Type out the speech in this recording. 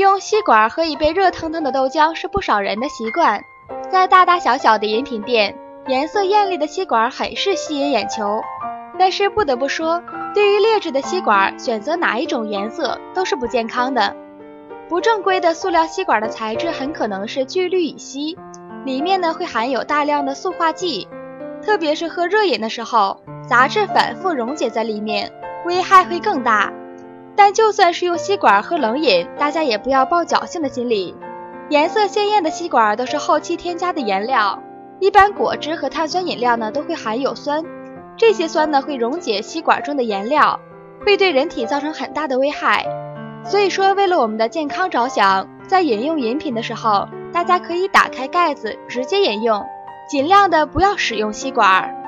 用吸管喝一杯热腾腾的豆浆是不少人的习惯，在大大小小的饮品店，颜色艳丽的吸管很是吸引眼球。但是不得不说，对于劣质的吸管，选择哪一种颜色都是不健康的。不正规的塑料吸管的材质很可能是聚氯乙烯，里面呢会含有大量的塑化剂，特别是喝热饮的时候，杂质反复溶解在里面，危害会更大。但就算是用吸管喝冷饮，大家也不要抱侥幸的心理。颜色鲜艳的吸管都是后期添加的颜料，一般果汁和碳酸饮料呢都会含有酸，这些酸呢会溶解吸管中的颜料，会对人体造成很大的危害。所以说，为了我们的健康着想，在饮用饮品的时候，大家可以打开盖子直接饮用，尽量的不要使用吸管。